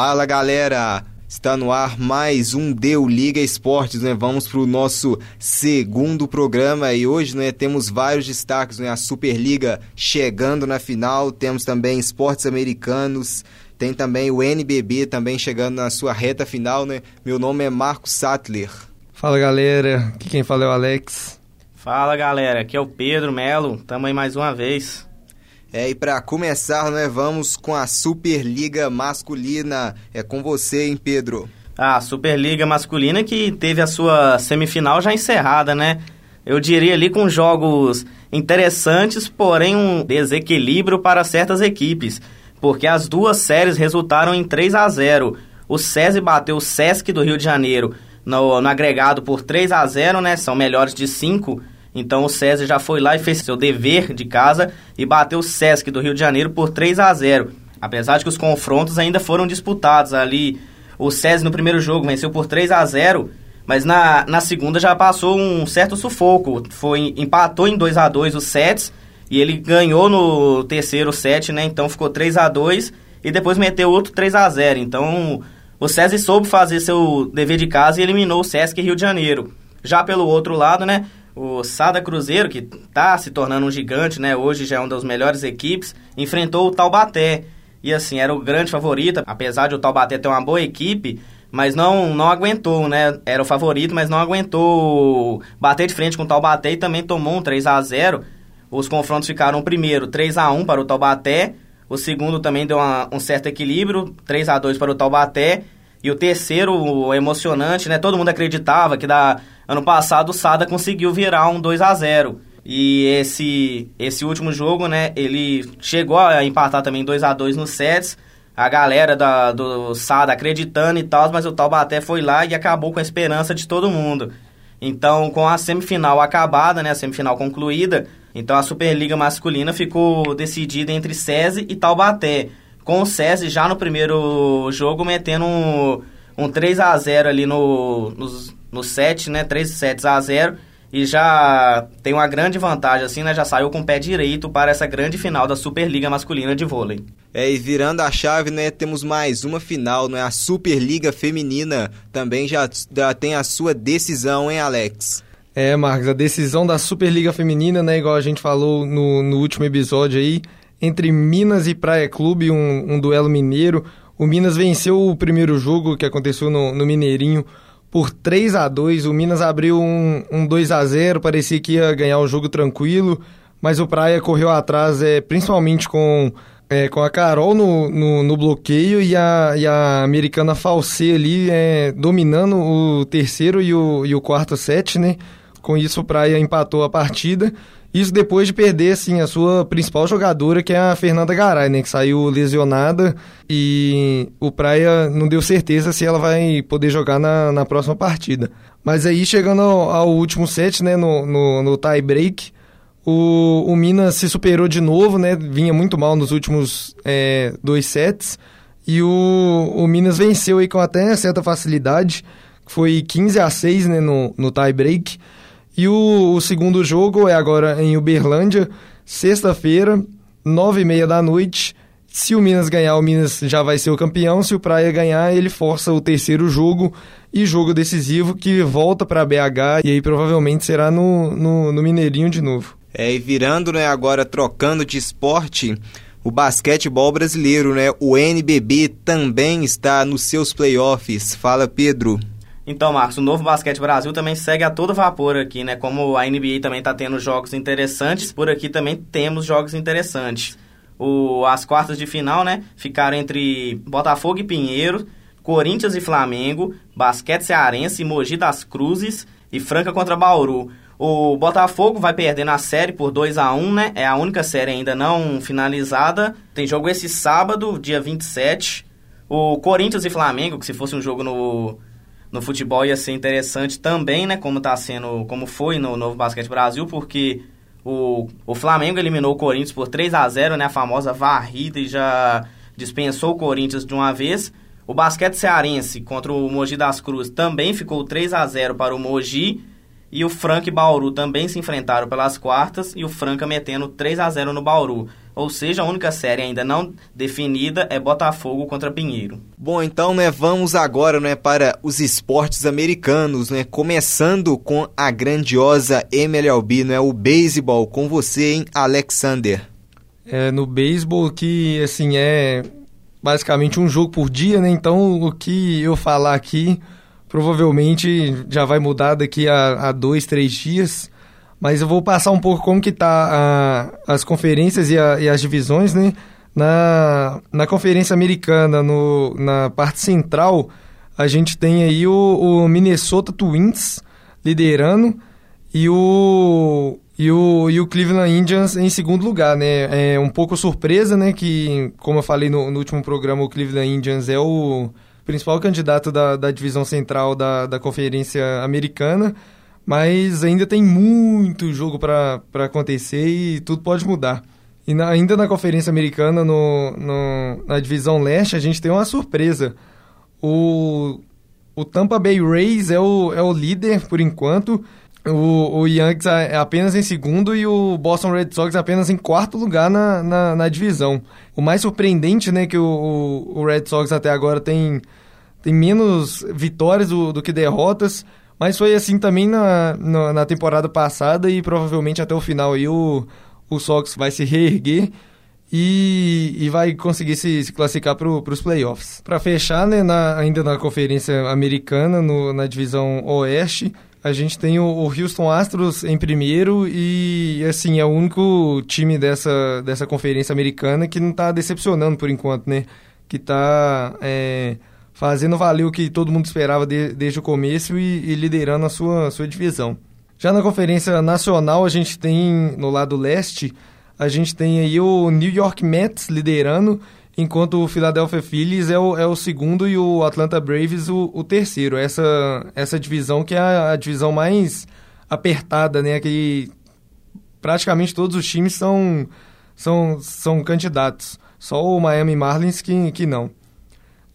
Fala galera, está no ar mais um Deu Liga Esportes, né? Vamos para o nosso segundo programa e hoje né, temos vários destaques, né? A Superliga chegando na final, temos também esportes americanos, tem também o NBB também chegando na sua reta final, né? Meu nome é Marcos Sattler. Fala galera, aqui quem fala é o Alex. Fala galera, aqui é o Pedro Melo, tamo aí mais uma vez. É, e para começar, né, vamos com a Superliga Masculina. É com você, hein, Pedro? A Superliga Masculina que teve a sua semifinal já encerrada, né? Eu diria ali com jogos interessantes, porém um desequilíbrio para certas equipes, porque as duas séries resultaram em 3 a 0. O SESI bateu o SESC do Rio de Janeiro no, no agregado por 3 a 0, né? São melhores de 5 então o César já foi lá e fez seu dever de casa e bateu o Sesc do Rio de Janeiro por 3 a 0. Apesar de que os confrontos ainda foram disputados ali. O César no primeiro jogo venceu por 3 a 0, mas na, na segunda já passou um certo sufoco. Foi empatou em 2 a 2 os sets e ele ganhou no terceiro set, né? Então ficou 3 a 2 e depois meteu outro 3 a 0. Então o César soube fazer seu dever de casa e eliminou o Sesc Rio de Janeiro. Já pelo outro lado, né? O Sada Cruzeiro, que está se tornando um gigante, né? Hoje já é uma das melhores equipes, enfrentou o Taubaté. E assim, era o grande favorito, apesar de o Taubaté ter uma boa equipe, mas não, não aguentou, né? Era o favorito, mas não aguentou bater de frente com o Taubaté e também tomou um 3 a 0 Os confrontos ficaram primeiro 3 a 1 para o Taubaté, o segundo também deu uma, um certo equilíbrio, 3 a 2 para o Taubaté, e o terceiro, emocionante, né? Todo mundo acreditava que da Ano passado o Sada conseguiu virar um 2 a 0 e esse esse último jogo, né, ele chegou a empatar também 2 a 2 nos sets. A galera da, do Sada acreditando e tal, mas o Taubaté foi lá e acabou com a esperança de todo mundo. Então, com a semifinal acabada, né, a semifinal concluída, então a Superliga masculina ficou decidida entre SESI e Taubaté. Com o SESI já no primeiro jogo metendo um, um 3 a 0 ali no, nos, no set, né? 13 sets a 0 e já tem uma grande vantagem, assim, né? Já saiu com o pé direito para essa grande final da Superliga Masculina de Vôlei. É, e virando a chave, né? Temos mais uma final, né? A Superliga Feminina também já, já tem a sua decisão, hein, Alex? É, Marcos, a decisão da Superliga Feminina, né? Igual a gente falou no, no último episódio aí, entre Minas e Praia Clube, um, um duelo mineiro. O Minas venceu o primeiro jogo que aconteceu no, no Mineirinho por 3 a 2 O Minas abriu um, um 2 a 0 parecia que ia ganhar o jogo tranquilo, mas o Praia correu atrás, é, principalmente com, é, com a Carol no, no, no, bloqueio e a, e a americana Falsê ali é, dominando o terceiro e o, e o quarto set, né? Com isso o Praia empatou a partida. Isso depois de perder, assim, a sua principal jogadora, que é a Fernanda Garay, né? Que saiu lesionada e o Praia não deu certeza se ela vai poder jogar na, na próxima partida. Mas aí, chegando ao, ao último set, né? No, no, no tie break, o, o Minas se superou de novo, né? Vinha muito mal nos últimos é, dois sets. E o, o Minas venceu aí com até certa facilidade. Foi 15 a 6 né, no, no tie break. E o, o segundo jogo é agora em Uberlândia, sexta-feira, nove e meia da noite. Se o Minas ganhar, o Minas já vai ser o campeão. Se o Praia ganhar, ele força o terceiro jogo e jogo decisivo que volta para BH e aí provavelmente será no, no, no, Mineirinho de novo. É, e virando, né, agora trocando de esporte, o basquetebol brasileiro, né, o NBB também está nos seus playoffs. Fala, Pedro. Então, Marcos, o novo Basquete Brasil também segue a todo vapor aqui, né? Como a NBA também está tendo jogos interessantes, por aqui também temos jogos interessantes. O, as quartas de final, né? Ficaram entre Botafogo e Pinheiro, Corinthians e Flamengo, Basquete Cearense, Mogi das Cruzes e Franca contra Bauru. O Botafogo vai perder na série por 2 a 1 né? É a única série ainda não finalizada. Tem jogo esse sábado, dia 27. O Corinthians e Flamengo, que se fosse um jogo no no futebol ia ser interessante também, né? Como tá sendo, como foi no Novo Basquete Brasil, porque o, o Flamengo eliminou o Corinthians por 3 a 0 né? A famosa varrida e já dispensou o Corinthians de uma vez. O basquete cearense contra o Mogi das Cruzes também ficou 3 a 0 para o Mogi. E o Franca e Bauru também se enfrentaram pelas quartas e o Franca metendo 3 a 0 no Bauru. Ou seja, a única série ainda não definida é Botafogo contra Pinheiro. Bom, então, né, vamos agora, né, para os esportes americanos, né, começando com a grandiosa MLB, né, o beisebol, com você, hein, Alexander. É, no beisebol que, assim, é basicamente um jogo por dia, né, então o que eu falar aqui provavelmente já vai mudar daqui a, a dois, três dias, mas eu vou passar um pouco como que tá a, as conferências e, a, e, as divisões, né? Na, na conferência americana, no, na parte central, a gente tem aí o, o Minnesota Twins liderando e o, e o, e o Cleveland Indians em segundo lugar, né? É um pouco surpresa, né? Que, como eu falei no, no último programa, o Cleveland Indians é o principal candidato da, da divisão central da, da Conferência Americana mas ainda tem muito jogo para acontecer e tudo pode mudar. E na, ainda na Conferência Americana, no, no, na Divisão Leste, a gente tem uma surpresa. O, o Tampa Bay Rays é o, é o líder por enquanto. O, o Yankees é apenas em segundo e o Boston Red Sox apenas em quarto lugar na, na, na divisão. O mais surpreendente, né, que o, o, o, Red Sox até agora tem, tem menos vitórias do, do que derrotas. Mas foi assim também na, na, na, temporada passada e provavelmente até o final aí o, o Sox vai se reerguer e, e vai conseguir se, se classificar para os playoffs. Para fechar, né, na, ainda na Conferência Americana, no, na divisão Oeste, a gente tem o, o, Houston Astros em primeiro e, assim, é o único time dessa, dessa Conferência Americana que não está decepcionando por enquanto, né? Que está... É, fazendo valer o que todo mundo esperava de, desde o começo e, e, liderando a sua, sua divisão. Já na Conferência Nacional, a gente tem, no lado leste, a gente tem aí o New York Mets liderando, enquanto o Philadelphia Phillies é o, é o segundo e o Atlanta Braves o, o terceiro. Essa, essa divisão que é a, a divisão mais apertada, né? Que praticamente todos os times são, são, são candidatos. Só o Miami Marlins que, que não.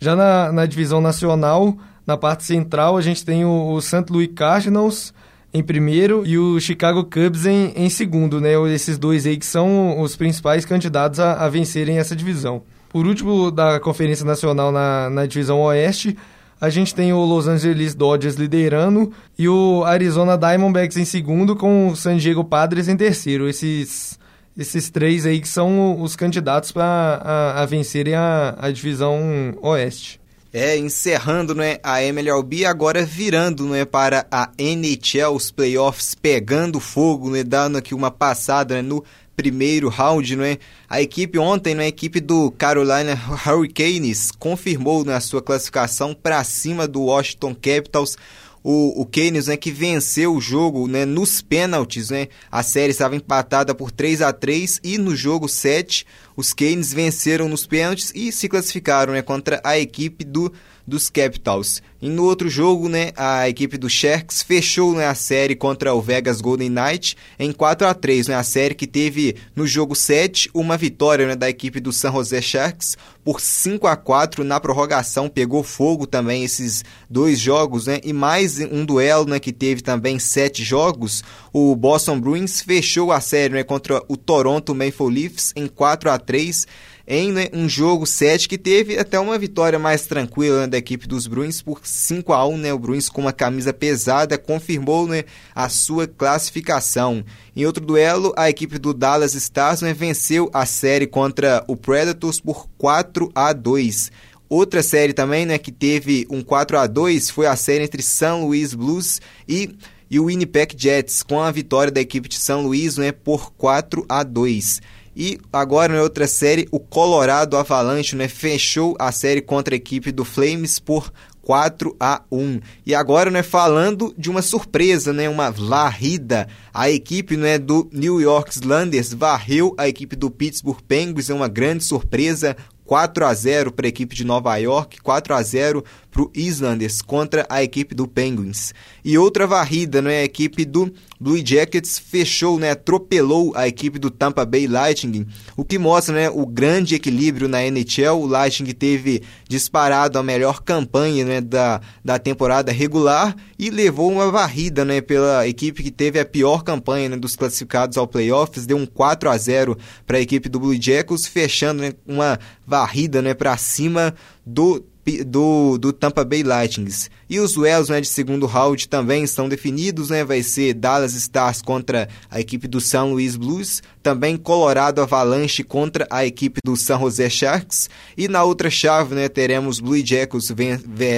Já na, na divisão nacional, na parte central, a gente tem o, o St. Louis Cardinals em primeiro e o Chicago Cubs em, em segundo, né? Esses dois aí que são os principais candidatos a, a vencerem essa divisão. Por último, da Conferência Nacional na, na divisão Oeste, a gente tem o Los Angeles Dodgers liderando e o Arizona Diamondbacks em segundo, com o San Diego Padres em terceiro. Esses esses três aí que são os candidatos para a, a, vencerem a, a divisão oeste. É, encerrando né, a MLB, agora virando né, para a NHL, os playoffs pegando fogo, né, dando aqui uma passada né, no primeiro round. Né, a equipe ontem, né, a equipe do Carolina Hurricanes, confirmou né, a sua classificação para cima do Washington Capitals o, o Keynes, né, que venceu o jogo né, nos pênaltis. Né? A série estava empatada por 3 a 3 e no jogo 7 os Keynes venceram nos pênaltis e se classificaram né, contra a equipe do dos Capitals. E no outro jogo, né, a equipe do Sharks fechou né, a série contra o Vegas Golden Knight em 4 a 3 né, a série que teve no jogo 7 uma vitória né, da equipe do San Jose Sharks por 5 a 4 na prorrogação, pegou fogo também esses dois jogos, né, e mais um duelo né, que teve também sete jogos, o Boston Bruins fechou a série né, contra o Toronto Maple Leafs em 4 a 3 em né, um jogo 7 que teve até uma vitória mais tranquila né, da equipe dos Bruins por 5 a 1 né, o Bruins com uma camisa pesada confirmou né, a sua classificação. Em outro duelo, a equipe do Dallas Stars né, venceu a série contra o Predators por 4 a 2. Outra série também, né, que teve um 4 a 2 foi a série entre São Luís Blues e, e o Winnipeg Jets, com a vitória da equipe de São Luís né, por 4 a 2. E agora, na outra série, o Colorado Avalanche né, fechou a série contra a equipe do Flames por 4 a 1. E agora, né, falando de uma surpresa, né, uma varrida, a equipe, né, do New York Islanders varreu a equipe do Pittsburgh Penguins, é uma grande surpresa, 4 a 0 para a equipe de Nova York, 4 a 0 para o Islanders contra a equipe do Penguins. E outra varrida, né? A equipe do Blue Jackets fechou, né? Atropelou a equipe do Tampa Bay Lightning, o que mostra, né? O grande equilíbrio na NHL. O Lightning teve disparado a melhor campanha, né? Da, da temporada regular e levou uma varrida, né? Pela equipe que teve a pior campanha né, dos classificados ao playoffs, deu um 4 a 0 para a equipe do Blue Jackets, fechando né, uma varrida, né? Para cima do do, do Tampa Bay Lightning. E os duelos né, de segundo round também estão definidos, né? Vai ser Dallas Stars contra a equipe do São Luís Blues, também Colorado Avalanche contra a equipe do San Jose Sharks. E na outra chave, né, teremos Blue Jackets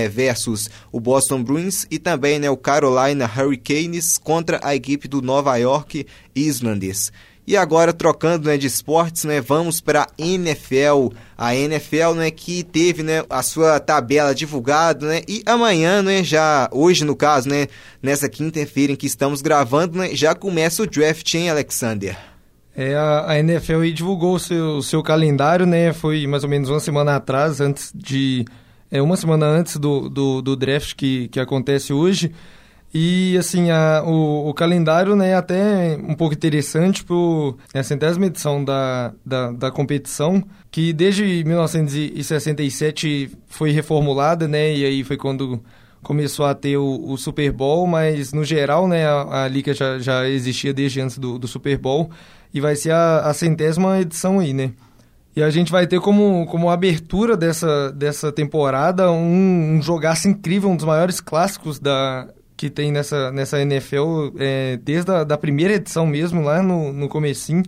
versus o Boston Bruins e também né, o Carolina Hurricanes contra a equipe do Nova York Islanders. E agora, trocando né, de esportes, né, vamos para a NFL. A NFL né, que teve né, a sua tabela divulgada, né, e amanhã, né, já, hoje no caso, né, nessa quinta-feira em que estamos gravando, né, já começa o draft, hein, Alexander? É, a, NFL divulgou o seu, seu calendário, né, foi mais ou menos uma semana atrás, antes de... É, uma semana antes do, do, do draft que, que acontece hoje. E, assim, a, o, o, calendário né, é até um pouco interessante para a centésima edição da, da, da, competição, que desde 1967 foi reformulada, né? E aí foi quando começou a ter o, o Super Bowl, mas no geral, né, a, a liga já, já existia desde antes do, do Super Bowl e vai ser a, a centésima edição aí, né? E a gente vai ter como, como abertura dessa, dessa temporada um, um jogaço incrível, um dos maiores clássicos da, que tem nessa, nessa NFL é, desde a da primeira edição mesmo, lá no, no comecinho,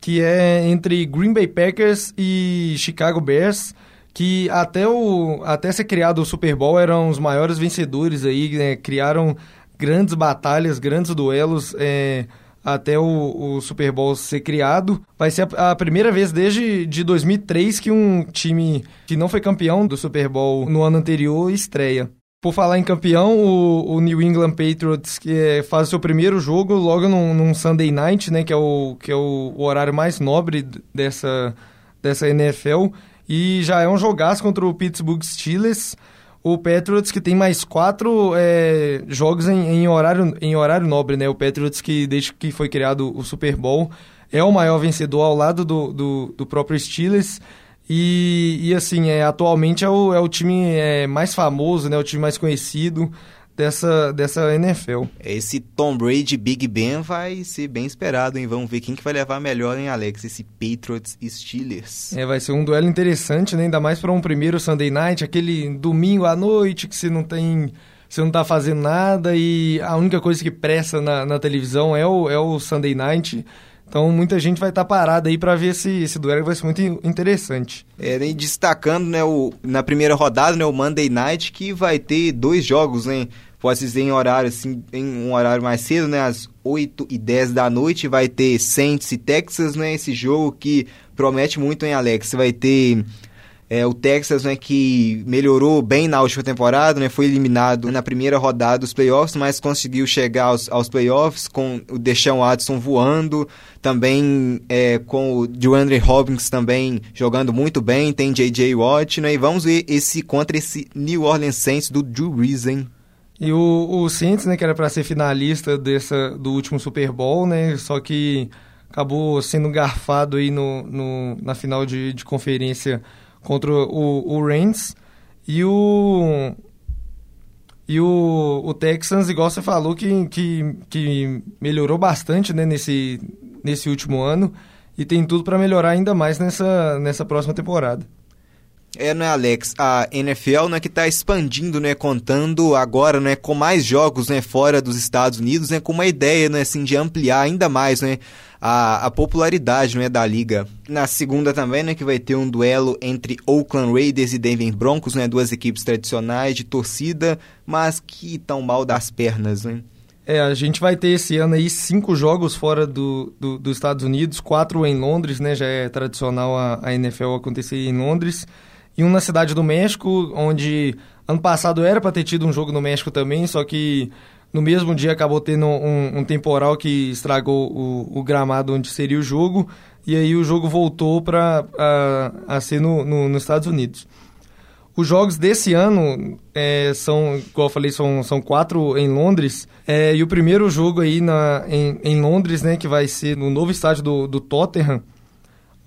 que é entre Green Bay Packers e Chicago Bears, que até, o, até ser criado o Super Bowl eram os maiores vencedores aí, né? criaram grandes batalhas, grandes duelos é, até o, o, Super Bowl ser criado. Vai ser a, a, primeira vez desde de 2003 que um time que não foi campeão do Super Bowl no ano anterior estreia. Por falar em campeão, o, o New England Patriots que é, faz o seu primeiro jogo logo num, num, Sunday Night, né, que é, o, que é o, o, horário mais nobre dessa, dessa NFL, e já é um jogaço contra o Pittsburgh Steelers. O Patriots que tem mais quatro é, jogos em, em, horário, em horário nobre, né? O Patriots que desde que foi criado o Super Bowl é o maior vencedor ao lado do, do, do próprio Steelers. E, e assim, é, atualmente é o, é o time é, mais famoso, né, o time mais conhecido dessa, dessa NFL. Esse Tom Brady Big Ben vai ser bem esperado, hein? Vamos ver quem que vai levar melhor, hein, Alex? Esse Patriots Steelers. É, vai ser um duelo interessante, né? Ainda mais para um primeiro Sunday Night, aquele domingo à noite que você não tem... Você não tá fazendo nada e a única coisa que presta na, na televisão é o, é o Sunday Night. Então muita gente vai estar tá parada aí para ver esse, esse duelo vai ser muito interessante. É, e destacando, né, o, na primeira rodada, né, o Monday Night, que vai ter dois jogos, né? Pode dizer em horário assim, em um horário mais cedo, né, às 8 e 10 da noite, vai ter Saints e Texas, né, esse jogo que promete muito, hein, Alex? Vai ter é, o Texas, né, que melhorou bem na última temporada, né, foi eliminado na primeira rodada dos playoffs, mas conseguiu chegar aos, aos playoffs com o Deshaun Watson voando, também é, com o DeAndre Hopkins também jogando muito bem, tem J.J. Watt, né, e vamos ver esse contra esse New Orleans Saints do Drew Brees, hein? E o, o Saints, né, que era para ser finalista dessa, do último Super Bowl, né, só que acabou sendo garfado aí no, no na final de, de conferência contra o, o Reigns e o e o, o Texans, igual você falou, que, que, que melhorou bastante né, nesse, nesse último ano e tem tudo para melhorar ainda mais nessa, nessa próxima temporada. É, né, Alex? A NFL, né, que está expandindo, né, contando agora, né, com mais jogos, né, fora dos Estados Unidos, né, com uma ideia, né, assim, de ampliar ainda mais, né, a, a popularidade né, da liga. Na segunda também, né, que vai ter um duelo entre Oakland Raiders e Denver Broncos, né, duas equipes tradicionais de torcida, mas que estão mal das pernas, né? É, a gente vai ter esse ano aí cinco jogos fora do, do, dos Estados Unidos, quatro em Londres, né? Já é tradicional a, a NFL acontecer em Londres. E um na Cidade do México, onde ano passado era para ter tido um jogo no México também, só que no mesmo dia acabou tendo um, um temporal que estragou o, o, gramado onde seria o jogo. e aí o jogo voltou para a, a ser no, no, nos Estados Unidos. Os jogos desse ano é, são, igual eu falei, são, são quatro em Londres. É, e o primeiro jogo aí na, em, em Londres, né, que vai ser no novo estádio do, do Tottenham,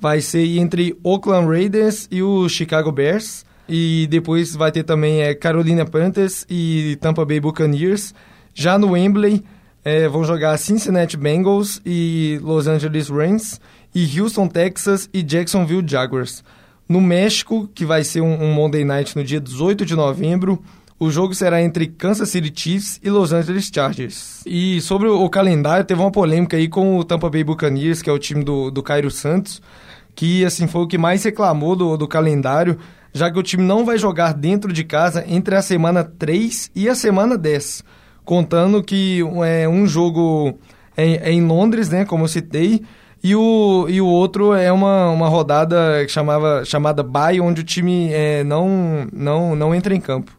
vai ser entre Oakland Raiders e o Chicago Bears. E depois vai ter também é, Carolina Panthers e Tampa Bay Buccaneers. Já no Wembley é, vão jogar Cincinnati Bengals e Los Angeles Rams. E Houston, Texas e Jacksonville Jaguars. No México, que vai ser um, um Monday Night no dia 18 de novembro, o jogo será entre Kansas City Chiefs e Los Angeles Chargers. E sobre o calendário, teve uma polêmica aí com o Tampa Bay Buccaneers, que é o time do, do Cairo Santos, que assim foi o que mais reclamou do, do calendário, já que o time não vai jogar dentro de casa entre a semana 3 e a semana 10. Contando que é um jogo é, é em Londres, né, como eu citei, e o, e o outro é uma, uma rodada que chamava, chamada bye, onde o time é, não, não, não entra em campo.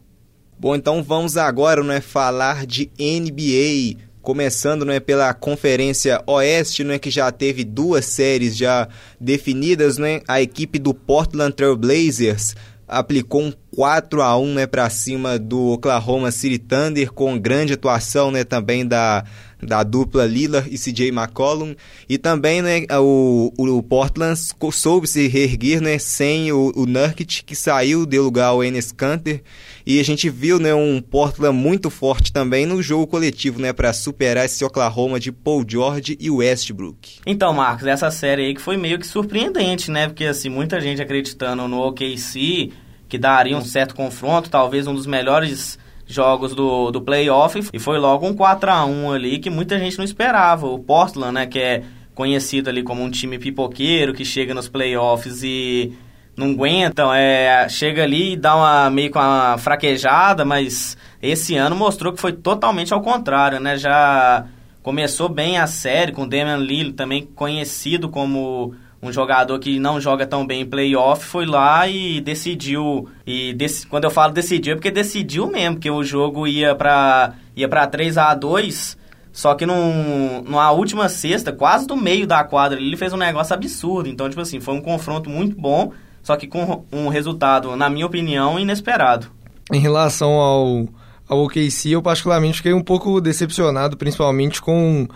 Bom, então vamos agora né, falar de NBA. Começando né, pela Conferência Oeste, né, que já teve duas séries já definidas. Né, a equipe do Portland Trail Blazers aplicou um 4 a 1 né, para cima do Oklahoma City Thunder, com grande atuação né, também da da dupla Lillard e CJ McCollum. E também né, o, o Portland soube se reerguer né, sem o, o Nurkic, que saiu, deu lugar ao Enes Kanter. E a gente viu né, um Portland muito forte também no jogo coletivo né, para superar esse Oklahoma de Paul George e Westbrook. Então, Marcos, essa série aí que foi meio que surpreendente, né? Porque assim, muita gente acreditando no OKC, que daria um certo confronto, talvez um dos melhores jogos do, do playoff e foi logo um 4 a 1 ali que muita gente não esperava. O Portland, né, que é conhecido ali como um time pipoqueiro que chega nos playoffs e não aguenta, então, é, chega ali e dá uma meio com uma fraquejada, mas esse ano mostrou que foi totalmente ao contrário, né? Já começou bem a série com o Damian Lillard, também conhecido como um jogador que não joga tão bem em playoff foi lá e decidiu. E dec, quando eu falo decidiu é porque decidiu mesmo, porque o jogo ia para ia para 3 a 2 só que num, numa última sexta, quase do meio da quadra, ele fez um negócio absurdo. Então, tipo assim, foi um confronto muito bom, só que com um resultado, na minha opinião, inesperado. Em relação ao, ao OKC, eu particularmente fiquei um pouco decepcionado, principalmente com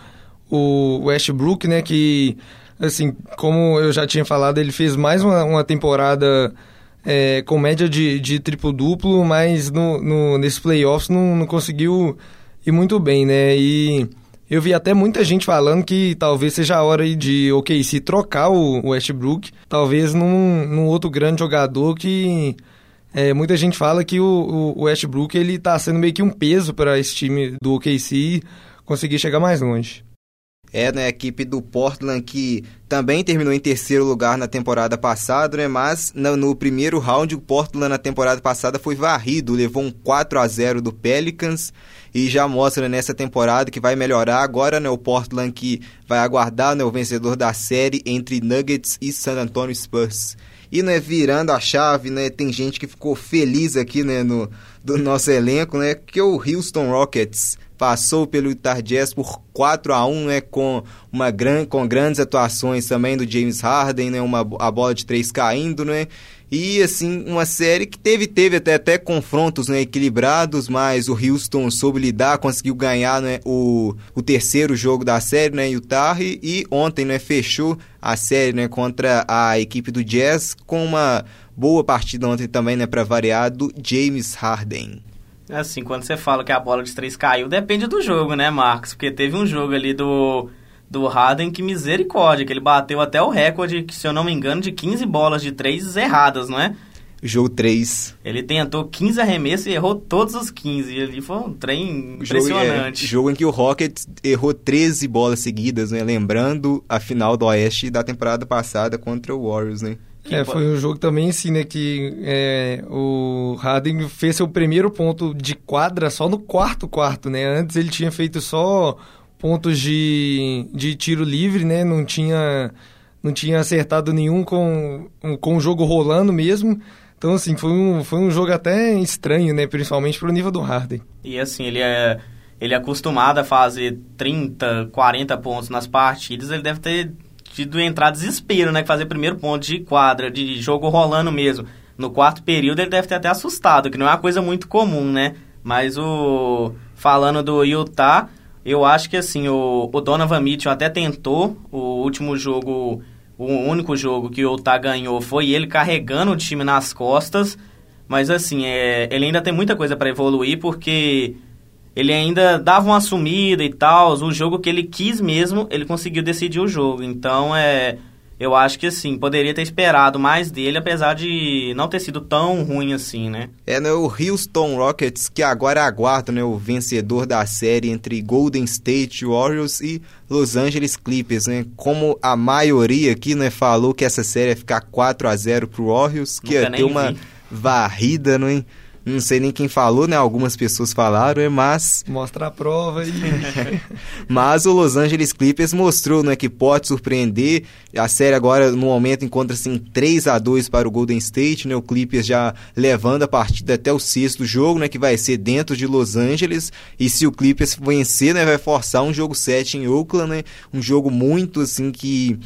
o Westbrook, né, que assim, como eu já tinha falado, ele fez mais uma, uma temporada é, com média de, de triplo-duplo, mas no, no, playoffs não, não conseguiu ir muito bem, né? E eu vi até muita gente falando que talvez seja a hora de OKC trocar o Westbrook, talvez num, num outro grande jogador que é, muita gente fala que o, o Westbrook ele tá sendo meio que um peso para esse time do OKC conseguir chegar mais longe. É, né, a equipe do Portland que também terminou em terceiro lugar na temporada passada, né, mas no, no, primeiro round o Portland na temporada passada foi varrido, levou um 4 a 0 do Pelicans e já mostra nessa temporada que vai melhorar agora, né, o Portland que vai aguardar, né, o vencedor da série entre Nuggets e San Antonio Spurs. E né, virando a chave, né, tem gente que ficou feliz aqui, né, no do nosso elenco, né, que é o Houston Rockets passou pelo Utah Jazz por 4 a 1 né, com, uma gran, com grandes atuações também do James Harden, né, uma, a bola de três caindo, né, e assim, uma série que teve, teve até, até confrontos né, equilibrados, mas o Houston soube lidar, conseguiu ganhar né, o, o terceiro jogo da série, né, Utah, e, e ontem né, fechou a série né, contra a equipe do Jazz com uma boa partida ontem também, né, para variar, do James Harden. Assim, quando você fala que a bola de três caiu, depende do jogo, né, Marcos? Porque teve um jogo ali do, do Harden que misericórdia, que ele bateu até o recorde, que, se eu não me engano, de 15 bolas de três erradas, não é? Jogo 3. Ele tentou 15 arremessos e errou todos os 15. E ali foi um trem impressionante. Jogo, é, jogo em que o Rockets errou 13 bolas seguidas, né? Lembrando a final do Oeste da temporada passada contra o Warriors, né? É, foi um jogo também assim, né, que é, o Harden fez seu primeiro ponto de quadra só no quarto quarto, né? Antes ele tinha feito só pontos de, de tiro livre, né? Não tinha, não tinha acertado nenhum com, com o jogo rolando mesmo. Então, assim, foi um, foi um jogo até estranho, né? Principalmente pro nível do Harden. E, assim, ele é, ele é acostumado a fazer 30, 40 pontos nas partidas. Ele deve ter de entrar desespero, né? Fazer primeiro ponto de quadra, de jogo rolando mesmo. No quarto período ele deve ter até assustado, que não é uma coisa muito comum, né? Mas o falando do Utah, eu acho que assim, o, o Donovan Mitchell até tentou o último jogo, o único jogo que o Utah ganhou foi ele carregando o time nas costas, mas assim, é, ele ainda tem muita coisa para evoluir porque ele ainda dava uma sumida e tal. O jogo que ele quis mesmo, ele conseguiu decidir o jogo. Então, é, eu acho que assim, poderia ter esperado mais dele, apesar de não ter sido tão ruim assim, né? É, né, o Houston Rockets que agora aguarda né, o vencedor da série entre Golden State Warriors e Los Angeles Clippers, né? Como a maioria aqui, né, falou que essa série ia ficar 4 a 0 pro Warriors, que Nunca ia ter uma vi. varrida, não é? Não sei nem quem falou, né? Algumas pessoas falaram, é, mas. Mostra a prova aí. mas o Los Angeles Clippers mostrou né, que pode surpreender. A série agora, no momento, encontra-se em 3 a 2 para o Golden State, né? O Clippers já levando a partida até o sexto jogo, né? Que vai ser dentro de Los Angeles. E se o Clippers vencer, né? Vai forçar um jogo 7 em Oakland, né? Um jogo muito, assim, que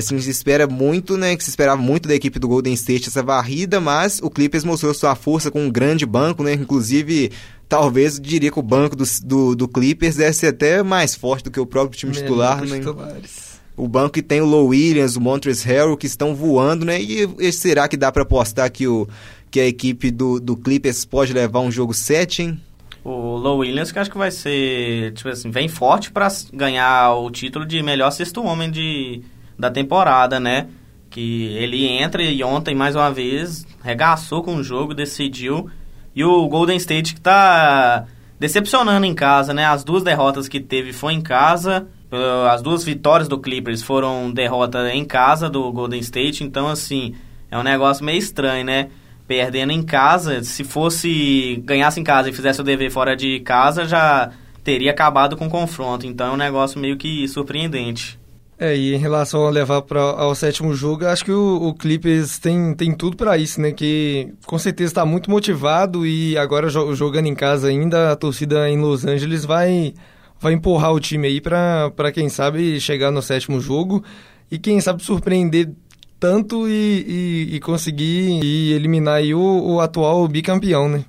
assim, se espera muito, né, que se esperava muito da equipe do Golden State essa varrida, mas o Clippers mostrou sua força com um grande banco, né, inclusive talvez eu diria que o banco do, do, do, Clippers deve ser até mais forte do que o próprio time Melhor titular, né? Titulares. O banco que tem o Low Williams, o Montrezl Harrell que estão voando, né? E, e será que dá para apostar que, o, que a equipe do, do Clippers pode levar um jogo 7, hein? O Low Williams que acho que vai ser, tipo assim, vem forte para ganhar o título de melhor sexto homem de, da temporada, né? Que ele entra e ontem, mais uma vez, regaçou com o jogo, decidiu. E o Golden State que tá decepcionando em casa, né? As duas derrotas que teve foi em casa. Uh, as duas vitórias do Clippers foram derrota em casa do Golden State. Então, assim, é um negócio meio estranho, né? Perdendo em casa, se fosse ganhasse em casa e fizesse o dever fora de casa, já teria acabado com o confronto. Então é um negócio meio que surpreendente. É, e em relação a levar para ao sétimo jogo, acho que o, o Clippers tem, tem tudo para isso, né? Que com certeza está muito motivado e agora jogando em casa ainda, a torcida em Los Angeles vai, vai empurrar o time aí para quem sabe chegar no sétimo jogo e quem sabe surpreender tanto e, e, e conseguir e eliminar aí o, o atual bicampeão, né?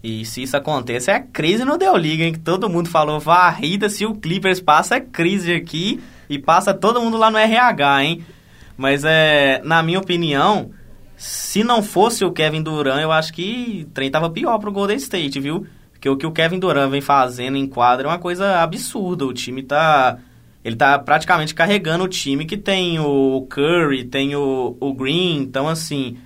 E se isso acontecer, é crise no Deu Liga, hein? Que todo mundo falou varrida, se o Clippers passa, é crise aqui. E passa todo mundo lá no RH, hein? Mas é, na minha opinião, se não fosse o Kevin Durant, eu acho que o trem tava pior pro Golden State, viu? Porque o que o Kevin Durant vem fazendo em quadra é uma coisa absurda. O time tá. Ele tá praticamente carregando o time que tem o Curry, tem o, o Green, então assim.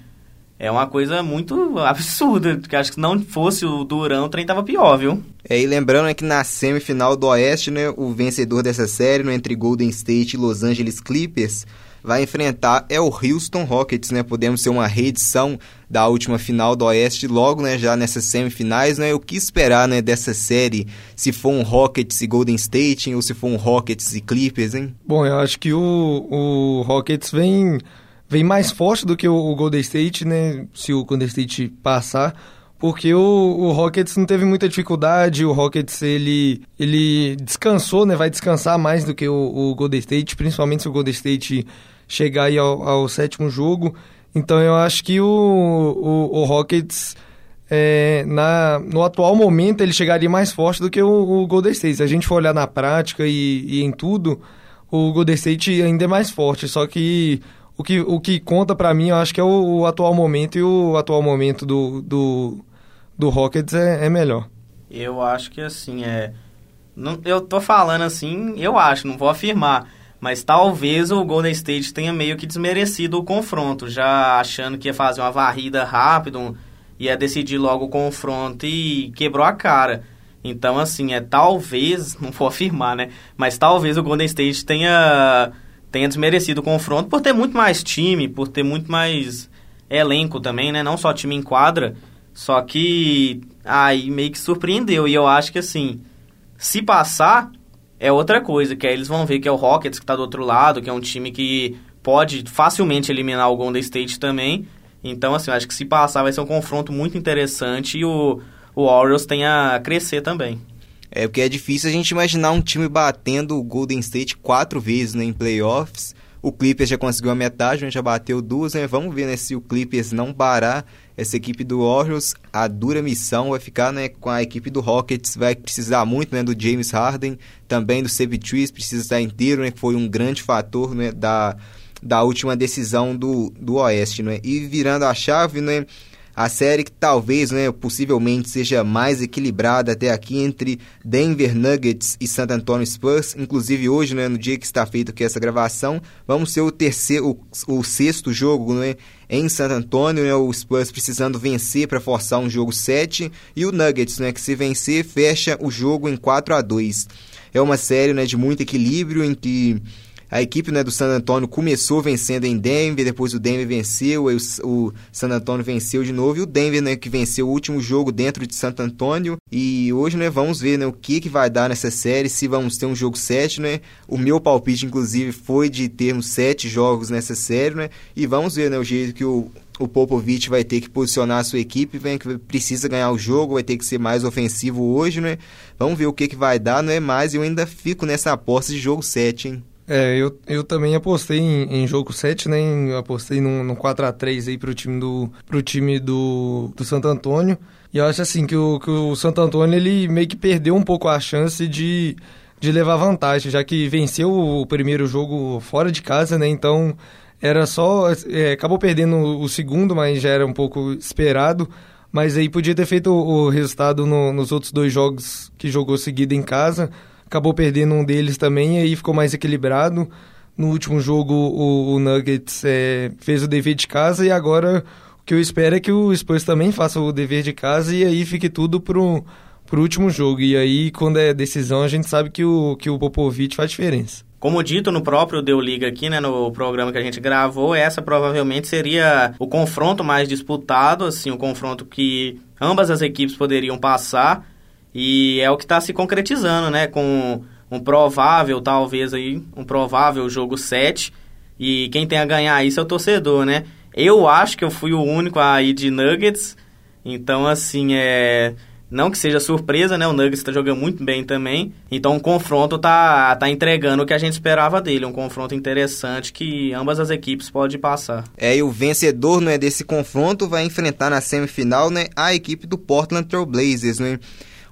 É uma coisa muito absurda, que acho que se não fosse o Durão, o trem tava pior, viu? É, e lembrando né, que na semifinal do Oeste, né, o vencedor dessa série, né, entre Golden State e Los Angeles Clippers, vai enfrentar é o Houston Rockets, né? Podemos ser uma reedição da última final do Oeste logo, né, já nessas semifinais, né? O que esperar, né, dessa série, se for um Rockets e Golden State ou se for um Rockets e Clippers, hein? Bom, eu acho que o, o Rockets vem vem mais forte do que o, Golden State, né? Se o Golden State passar, porque o, o, Rockets não teve muita dificuldade, o Rockets ele, ele descansou, né? Vai descansar mais do que o, o Golden State, principalmente se o Golden State chegar aí ao, ao sétimo jogo. Então eu acho que o, o, o Rockets é, na, no atual momento ele chegaria mais forte do que o, o Golden State. Se a gente for olhar na prática e, e em tudo, o Golden State ainda é mais forte. Só que o que, o que conta para mim, eu acho que é o, o, atual momento e o atual momento do, do, do Rockets é, é melhor. Eu acho que assim, é. Não, eu tô falando assim, eu acho, não vou afirmar. Mas talvez o Golden State tenha meio que desmerecido o confronto, já achando que ia fazer uma varrida rápido, ia decidir logo o confronto e quebrou a cara. Então, assim, é talvez, não vou afirmar, né? Mas talvez o Golden State tenha tenha desmerecido o confronto por ter muito mais time, por ter muito mais elenco também, né? Não só time em quadra, só que aí meio que surpreendeu. E eu acho que assim, se passar, é outra coisa, que aí eles vão ver que é o Rockets que está do outro lado, que é um time que pode facilmente eliminar o Golden State também. Então, assim, eu acho que se passar vai ser um confronto muito interessante e o, o Orioles tem a crescer também. É porque é difícil a gente imaginar um time batendo o Golden State quatro vezes né, em playoffs. O Clippers já conseguiu a metade, já bateu duas, né? Vamos ver né, se o Clippers não parar essa equipe do Warriors, a dura missão vai ficar né, com a equipe do Rockets, vai precisar muito né, do James Harden, também do Trees, precisa estar inteiro, né, foi um grande fator né, da, da última decisão do, do Oeste. Né? E virando a chave, né, a série que talvez, né, possivelmente seja mais equilibrada até aqui entre Denver Nuggets e San Antonio Spurs. Inclusive hoje, né, no dia que está feito aqui essa gravação, vamos ser o terceiro, o, o sexto jogo, né, em San Antonio, né, o Spurs precisando vencer para forçar um jogo 7 e o Nuggets, né, que se vencer fecha o jogo em 4 a 2. É uma série, né, de muito equilíbrio em que a equipe né, do San Antonio começou vencendo em Denver, depois o Denver venceu, o, o San Antonio venceu de novo, e o Denver né, que venceu o último jogo dentro de Santo Antônio. E hoje né, vamos ver né, o que, que vai dar nessa série, se vamos ter um jogo 7. Né? O meu palpite, inclusive, foi de termos 7 jogos nessa série, né? e vamos ver né, o jeito que o o Popovich vai ter que posicionar a sua equipe, vem que precisa ganhar o jogo, vai ter que ser mais ofensivo hoje, né? Vamos ver o que, que vai dar, não é mais, eu ainda fico nessa aposta de jogo 7, hein? É, eu, eu também apostei em, em jogo 7, né? Em, apostei no, no 4x3 aí pro time do, pro time do, do Santo Antônio. E eu acho assim que o, que o Santo Antônio ele meio que perdeu um pouco a chance de, de levar vantagem, já que venceu o primeiro jogo fora de casa, né? Então era só. É, acabou perdendo o segundo, mas já era um pouco esperado. Mas aí podia ter feito o, o resultado no, nos outros dois jogos que jogou seguido em casa acabou perdendo um deles também e aí ficou mais equilibrado. No último jogo, o, o Nuggets é, fez o dever de casa e agora o que eu espero é que o Spurs também faça o dever de casa e aí fique tudo pro, pro último jogo. E aí, quando é decisão, a gente sabe que o, que o Popovich faz diferença. Como dito no próprio Deu Liga aqui, né, no programa que a gente gravou, essa provavelmente seria o confronto mais disputado, assim, o confronto que ambas as equipes poderiam passar. E é o que está se concretizando, né? Com um provável, talvez aí, um provável jogo 7. E quem tem a ganhar isso é o torcedor, né? Eu acho que eu fui o único a ir de Nuggets. Então, assim, é. Não que seja surpresa, né? O Nuggets está jogando muito bem também. Então o confronto tá, tá entregando o que a gente esperava dele. Um confronto interessante que ambas as equipes podem passar. É, e o vencedor né, desse confronto vai enfrentar na semifinal né, a equipe do Portland Trail Blazers, né?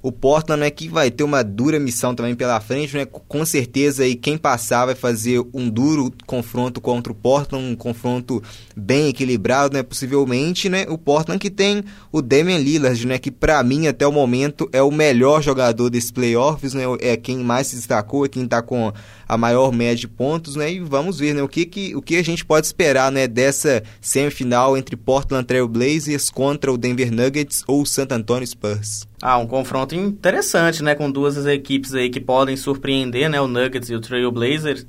O Portland é que vai ter uma dura missão também pela frente, né? Com certeza aí quem passar vai fazer um duro confronto contra o Portland, um confronto bem equilibrado, né? Possivelmente, né? O Portland que tem o Damian Lillard, né? Que para mim até o momento é o melhor jogador desses playoffs, né? É quem mais se destacou, é quem tá com a maior média de pontos, né? E vamos ver, né? O que, que, o que a gente pode esperar, né? Dessa semifinal entre Portland Trail Blazers contra o Denver Nuggets ou o San Antonio Spurs. Ah, um confronto interessante, né? Com duas equipes aí que podem surpreender, né? O Nuggets e o Trail Blazers.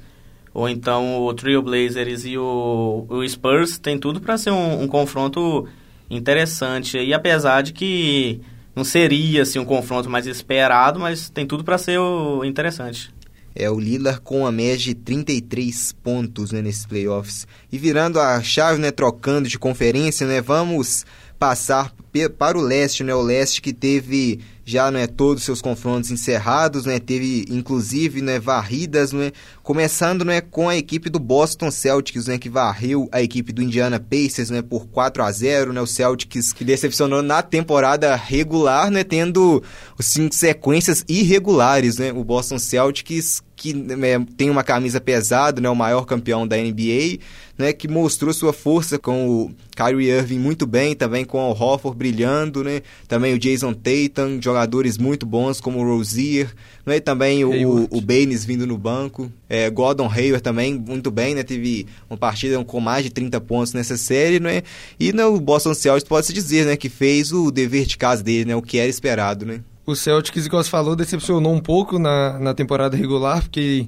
Ou então o Trail Blazers e o, o Spurs tem tudo para ser um, um, confronto interessante. E apesar de que não seria assim, um confronto mais esperado, mas tem tudo para ser o, interessante. É o Lillard com a média de 33 pontos né, nesses playoffs. E virando a chave, né, trocando de conferência, né, vamos passar para o leste, né? O leste que teve já né, todos os seus confrontos encerrados, né? Teve inclusive né, varridas, né? Começando né, com a equipe do Boston Celtics, né? Que varreu a equipe do Indiana Pacers, né? Por 4 a 0 né? O Celtics que decepcionou na temporada regular, né? Tendo cinco sequências irregulares, né? O Boston Celtics que né, tem uma camisa pesada, né, o maior campeão da NBA, né, que mostrou sua força com o Kyrie Irving muito bem, também com o Hofford brilhando, né, também o Jason Tatum, jogadores muito bons como o Rozier, né, e também o, o Baines vindo no banco, é, Gordon Hayward também muito bem, né, teve uma partida com mais de 30 pontos nessa série, né, e né, o Boston Celtics pode-se dizer, né, que fez o dever de casa dele, né, o que era esperado, né? O Celtics, igual você falou, decepcionou um pouco na, na temporada regular, porque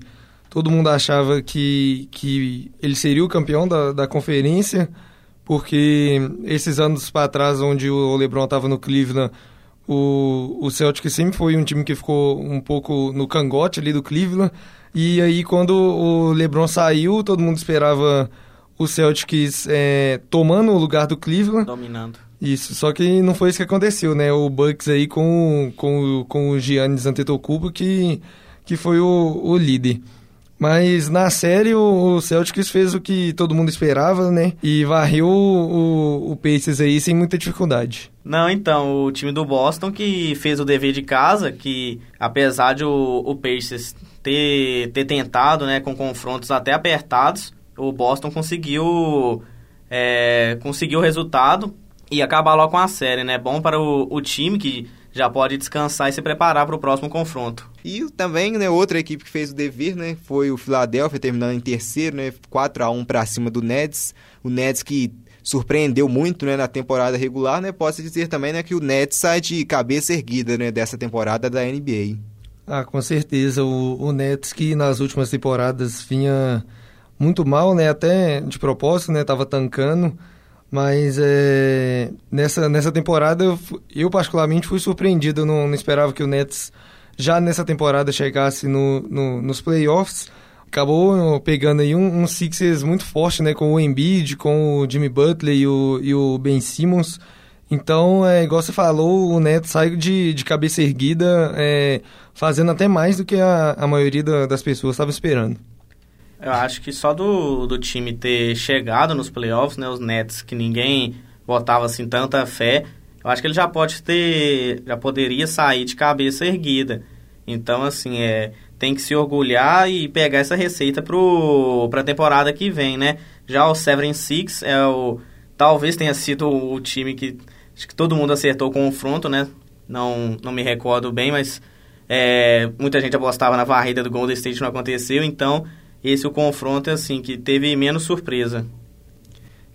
todo mundo achava que, que ele seria o campeão da, da conferência, porque esses anos para trás, onde o LeBron estava no Cleveland, o, o Celtics sempre foi um time que ficou um pouco no cangote ali do Cleveland, e aí quando o LeBron saiu, todo mundo esperava o Celtics é, tomando o lugar do Cleveland. Dominando. Isso, só que não foi isso que aconteceu, né? O Bucks aí com, com, com o Giannis Antetokounmpo que, que foi o, o líder. Mas na série o Celtics fez o que todo mundo esperava, né? E varreu o, o Pacers aí sem muita dificuldade. Não, então, o time do Boston que fez o dever de casa, que apesar de o, o Pacers ter, ter tentado, né, com confrontos até apertados, o Boston conseguiu é, conseguiu o resultado e acabar logo com a série, né? Bom para o, o time que já pode descansar e se preparar para o próximo confronto. E também, né, outra equipe que fez o dever, né, foi o Philadelphia, terminando em terceiro, né, 4 a 1 para cima do Nets. O Nets que surpreendeu muito, né, na temporada regular, né? Posso dizer também, né, que o Nets sai de cabeça erguida, né, dessa temporada da NBA. Ah, com certeza. O, o Nets que nas últimas temporadas vinha muito mal, né? Até de propósito, né? Tava tancando. Mas é, nessa, nessa temporada, eu, eu, particularmente fui surpreendido. Eu não, não, esperava que o Nets já nessa temporada chegasse no, no, nos playoffs. Acabou pegando aí um, um Sixers muito forte, né? Com o Embiid, com o Jimmy Butler e o, e o Ben Simmons. Então, é, igual você falou, o Neto saiu de, de cabeça erguida, é, fazendo até mais do que a, a maioria da, das pessoas estava esperando. Eu acho que só do, do time ter chegado nos playoffs, né, os Nets, que ninguém botava assim tanta fé, eu acho que ele já pode ter, já poderia sair de cabeça erguida. Então, assim, é, tem que se orgulhar e pegar essa receita para a temporada que vem, né? Já o Seven Six é o, talvez tenha sido o time que, acho que todo mundo acertou o confronto, né? Não, não me recordo bem, mas é, muita gente apostava na varrida do Golden State, não aconteceu, então esse o confronto, assim, que teve menos surpresa.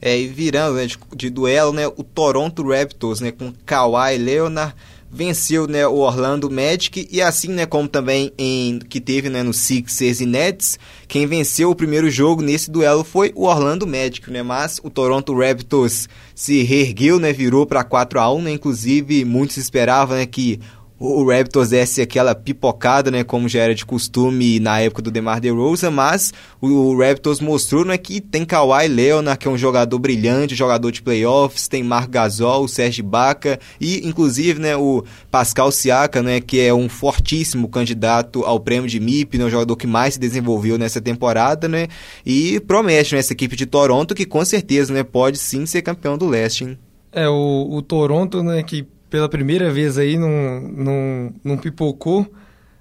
É, e virando né, de, de, duelo, né, o Toronto Raptors, né, com Kawhi Leonard, venceu né, o Orlando Magic e assim né, como também em que teve né, no Sixers e Nets, quem venceu o primeiro jogo nesse duelo foi o Orlando Magic, né, mas o Toronto Raptors se reergueu, né, virou para 4 a 1, né, inclusive muitos esperavam né, que o Raptors desse aquela pipocada, né, como já era de costume na época do DeMar DeRozan, mas o Raptors mostrou né, que tem Kawhi Leonard, que é um jogador brilhante, jogador de playoffs, tem Marc Gasol, o Serge Baca e inclusive né, o Pascal Siaka, né, que é um fortíssimo candidato ao prêmio de MIP, né, o jogador que mais se desenvolveu nessa temporada, né, e promete né, essa equipe de Toronto que com certeza né, pode sim ser campeão do leste. Hein? É, o, o Toronto, né, que pela primeira vez aí não, não, não pipocou.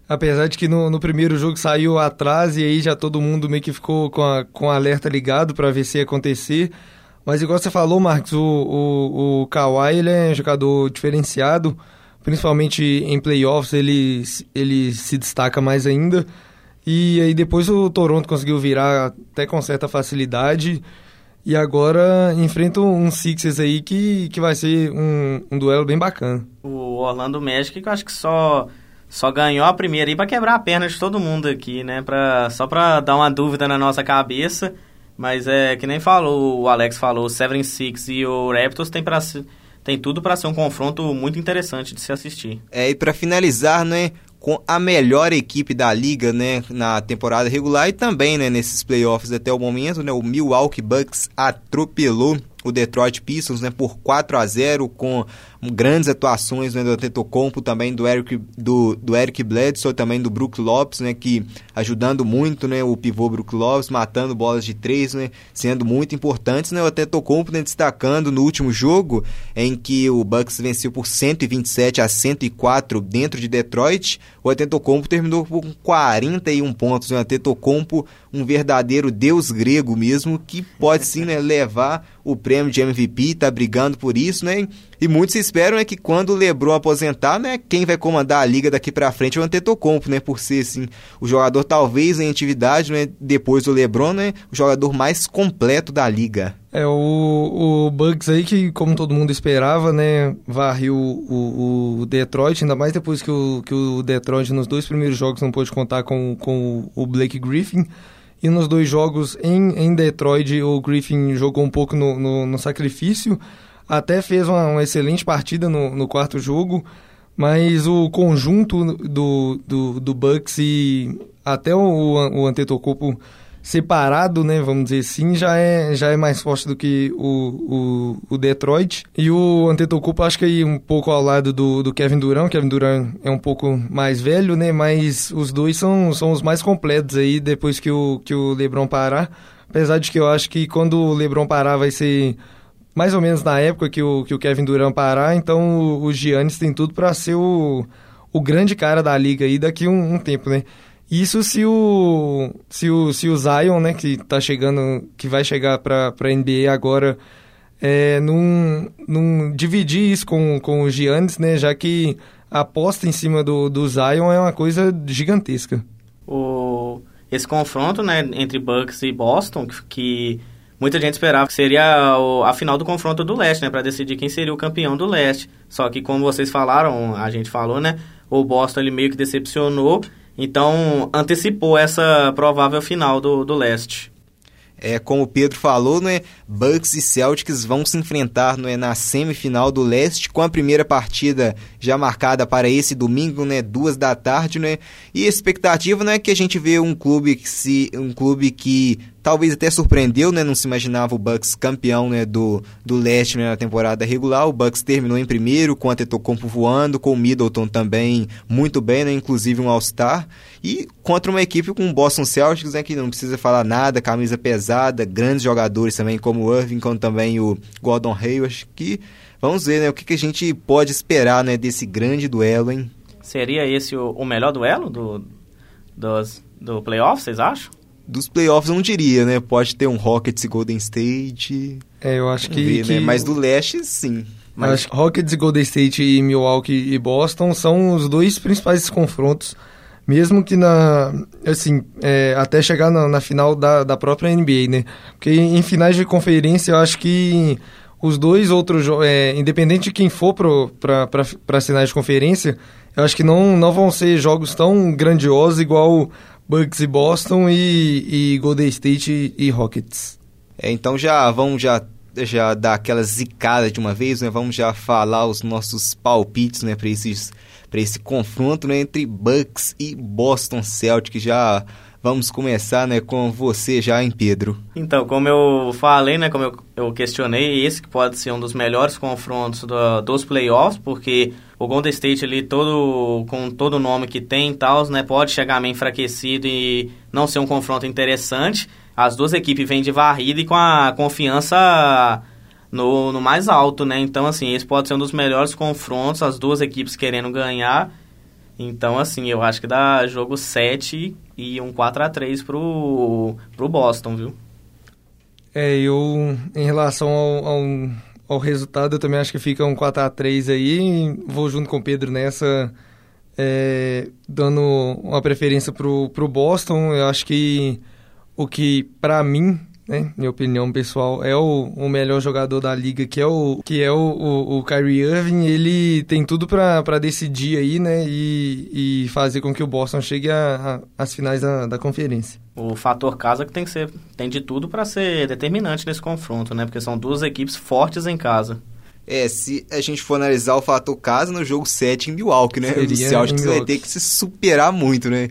Apesar de que no, no, primeiro jogo saiu atrás e aí já todo mundo meio que ficou com, a, com alerta ligado para ver se ia acontecer. Mas igual você falou, Marcos, o, o, o Kawhi ele é um jogador diferenciado, principalmente em playoffs ele, ele se destaca mais ainda. E aí depois o Toronto conseguiu virar até com certa facilidade. E agora enfrenta um Sixers aí que, que vai ser um, um duelo bem bacana. O Orlando Magic que eu acho que só só ganhou a primeira aí para quebrar a perna de todo mundo aqui, né? Pra, só para dar uma dúvida na nossa cabeça. Mas é que nem falou, o Alex falou, o Seven Six e o Raptors tem para tem tudo para ser um confronto muito interessante de se assistir. É, e para finalizar, né, com a melhor equipe da liga, né, na temporada regular e também, né, nesses playoffs até o momento, né, o Milwaukee Bucks atropelou o Detroit Pistons, né, por 4 a 0 com grandes atuações né, do Antetokounmpo, também do Eric, do, do Eric Bledsoe, também do Brook Lopes, né, que ajudando muito, né, o pivô Brook Lopes, matando bolas de três, né, sendo muito importantes, né, o Antetokounmpo né, destacando no último jogo em que o Bucks venceu por 127 a 104 dentro de Detroit, o Antetokounmpo terminou com 41 pontos, né, o Antetokounmpo um verdadeiro deus grego mesmo, que pode sim né, levar o prêmio de MVP, tá brigando por isso, né? E muitos esperam é que quando o LeBron aposentar, né, quem vai comandar a liga daqui para frente é o Antetokounmpo, né, por ser assim, o jogador talvez em atividade, né, depois do LeBron, né, o jogador mais completo da liga. É, o, o Bucks aí que, como todo mundo esperava, né, varreu o, o, Detroit, ainda mais depois que o, que o Detroit nos dois primeiros jogos não pôde contar com, com o Blake Griffin. E nos dois jogos em, em Detroit, o Griffin jogou um pouco no, no, no sacrifício, até fez uma, uma excelente partida no, no, quarto jogo, mas o conjunto do, do, do Bucks e até o, o Antetokounmpo separado, né, vamos dizer assim, já é, já é mais forte do que o, o, o Detroit. E o Antetokounmpo acho que aí um pouco ao lado do, do Kevin Durant, Kevin Durant é um pouco mais velho, né, mas os dois são, são os mais completos aí depois que o, que o LeBron parar. Apesar de que eu acho que quando o LeBron parar vai ser mais ou menos na época que o, que o Kevin Durant parar, então o, o Giannis tem tudo para ser o, o grande cara da liga aí daqui um, um tempo, né? Isso se o, se o, se o Zion, né, que tá chegando, que vai chegar para a NBA agora, é, não, não dividir isso com, com o Giannis, né, já que a aposta em cima do, do Zion é uma coisa gigantesca. O, esse confronto, né, entre Bucks e Boston, que, que muita gente esperava que seria a final do confronto do leste, né, para decidir quem seria o campeão do leste. Só que como vocês falaram, a gente falou, né, o Boston ele meio que decepcionou então, antecipou essa provável final do, do leste. É, como o Pedro falou, né, Bucks e Celtics vão se enfrentar né, na semifinal do leste, com a primeira partida já marcada para esse domingo, né, duas da tarde, né, e a expectativa né, que a gente vê um clube que, se, um clube que talvez até surpreendeu, né? Não se imaginava o Bucks campeão né, do, do leste né, na temporada regular. O Bucks terminou em primeiro, com o Antetokounmpo voando, com o Middleton também muito bem, né? Inclusive um All-Star. E contra uma equipe com o Boston Celtics, né? Que não precisa falar nada, camisa pesada, grandes jogadores também, como o Irving, como também o Gordon Hayward, que... Vamos ver, né? O que, que a gente pode esperar, né? Desse grande duelo, hein? Seria esse o, o melhor duelo do, dos, do playoff, vocês acham? Dos playoffs eu não diria, né? Pode ter um Rockets e Golden State. É, eu acho que, ver, que... Né? Mas do leste, sim. Mas... Rockets, Golden State e Milwaukee e Boston são os dois principais confrontos. Mesmo que na. Assim, é, até chegar na, na, final da, da própria NBA, né? Porque em finais de conferência eu acho que os dois outros. É, independente de quem for para finais de conferência, eu acho que não, não vão ser jogos tão grandiosos igual Bucks e Boston e, e Golden State e, Rockets. É, então já vamos já já dar aquela zicada de uma vez, né? Vamos já falar os nossos palpites, né, para esses para esse confronto né, entre Bucks e Boston Celtics. Já vamos começar, né, com você já, em Pedro. Então, como eu falei, né, como eu, eu questionei, esse que pode ser um dos melhores confrontos do, dos playoffs, porque o Golden State ali todo com todo o nome que tem tal, né, pode chegar meio enfraquecido e não ser um confronto interessante. As duas equipes vêm de varrida e com a confiança no, no mais alto, né? Então, assim, esse pode ser um dos melhores confrontos, as duas equipes querendo ganhar. Então, assim, eu acho que dá jogo 7 e um 4 a 3 pro, pro Boston, viu? É, eu, em relação ao, ao ao resultado, eu também acho que fica um 4x3 aí. Vou junto com o Pedro nessa, é, dando uma preferência pro, pro Boston. Eu acho que o que, para mim, né, minha opinião pessoal, é o, o melhor jogador da liga, que é o, que é o, o, o Kyrie Irving. Ele tem tudo para decidir aí, né, e, e fazer com que o Boston chegue às finais da, da conferência. O fator casa que tem que ser, tem de tudo para ser determinante nesse confronto, né, porque são duas equipes fortes em casa. É, se a gente for analisar o fator casa no jogo 7 em Milwaukee, né? Seria o Celtics vai ter que se superar muito, né?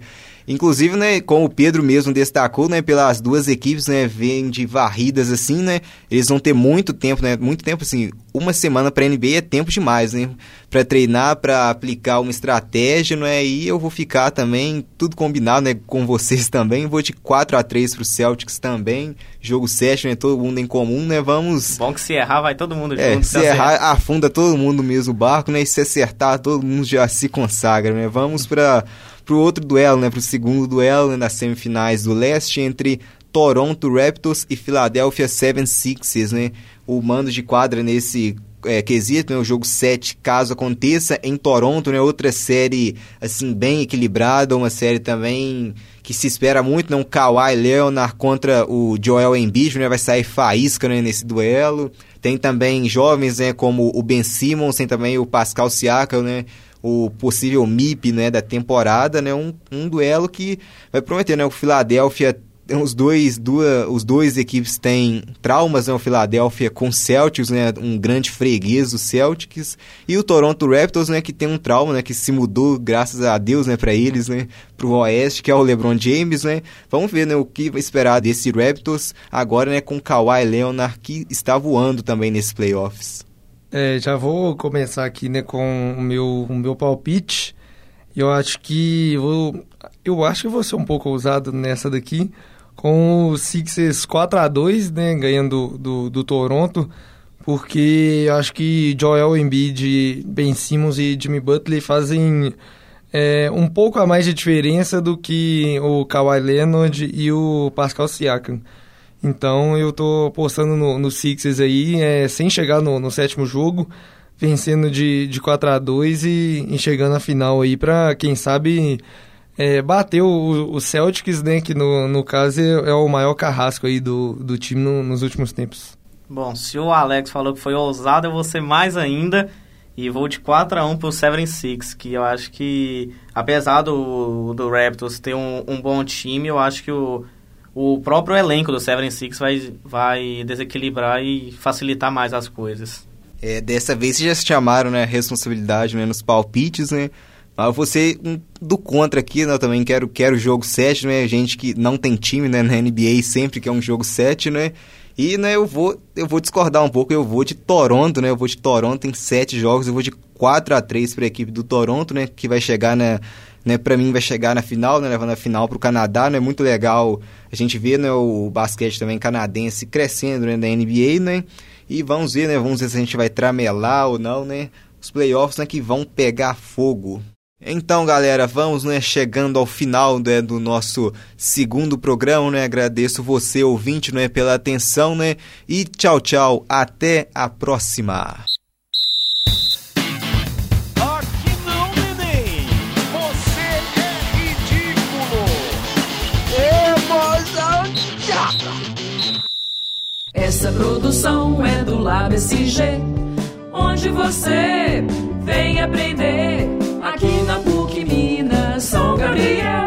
Inclusive, né, como o Pedro mesmo destacou, né, pelas duas equipes, né, vêm de varridas assim, né, eles vão ter muito tempo, né, muito tempo assim, uma semana para NBA é tempo demais, né, para treinar, para aplicar uma estratégia, não é? E eu vou ficar também tudo combinado, né, com vocês também, vou de 4 a 3 pro Celtics também. Jogo 7, né, todo mundo em comum, né? Vamos Bom que se errar vai todo mundo é, junto. Se errar afunda todo mundo no mesmo barco, né? E se acertar todo mundo já se consagra, né? Vamos para pro outro duelo, né, pro segundo duelo né, nas semifinais do leste entre Toronto Raptors e Philadelphia 76ers, né? O mando de quadra nesse é, quesito, né, o jogo 7, caso aconteça em Toronto, né, outra série assim bem equilibrada, uma série também que se espera muito, né, um Kawhi Leonard contra o Joel Embiid, né, vai sair faísca né, nesse duelo. Tem também jovens, né, como o Ben Simmons, tem também o Pascal Siakam, né, o possível MIP né, da temporada, né, um, um duelo que vai prometer, né, o Philadelphia os dois, duas, os dois equipes têm traumas, né? O Philadelphia com o Celtics, né? Um grande freguês do Celtics. E o Toronto Raptors, né? Que tem um trauma, né? Que se mudou, graças a Deus, né? Para eles, né? Pro Oeste, que é o LeBron James, né? Vamos ver, né? O que esperar desse Raptors agora, né? Com o Kawhi Leonard, que está voando também nesses playoffs. É, já vou começar aqui, né? Com o meu, o meu palpite. Eu acho que vou, eu acho que vou ser um pouco ousado nessa daqui com o Sixers 4 a 2 né, ganhando do, do Toronto, porque eu acho que Joel Embiid, Ben Simmons e Jimmy Butler fazem é, um pouco a mais de diferença do que o Kawhi Leonard e o Pascal Siakam. Então eu tô apostando no, no Sixers aí, é, sem chegar no, no, sétimo jogo, vencendo de, de 4 a 2 e, e chegando à final aí para quem sabe é, bateu o, o, Celtics, né, que no, no caso é, é, o maior carrasco aí do, do time no, nos últimos tempos. Bom, se o Alex falou que foi ousado, eu vou ser mais ainda e vou de 4 a 1 pro Seven Six, que eu acho que, apesar do, do Raptors ter um, um bom time, eu acho que o, o próprio elenco do Seven Six vai, vai desequilibrar e facilitar mais as coisas. É, dessa vez já se chamaram, né, responsabilidade né, nos palpites, né? Mas eu vou ser um do contra aqui, né? Também quero, quero jogo 7, né? Gente que não tem time, né? Na NBA sempre que é um jogo 7, né? E, né, eu vou, eu vou discordar um pouco, eu vou de Toronto, né? Eu vou de Toronto em 7 jogos, eu vou de 4 a 3 para a equipe do Toronto, né? Que vai chegar na, né, para mim vai chegar na final, né, levando a final para o Canadá, né, muito legal a gente vê, né, o basquete também canadense crescendo, né, da NBA, né, e vamos ver, né, vamos ver se a gente vai tramelar ou não, né, os playoffs, né, que vão pegar fogo. Então, galera, vamos né, chegando ao final né, do nosso segundo programa, né? Agradeço você, ouvinte, né, pela atenção, né? E tchau, tchau. Até a próxima. produção é do Lab SG, onde você vem aprender aqui na PUC Minas São Gabriel.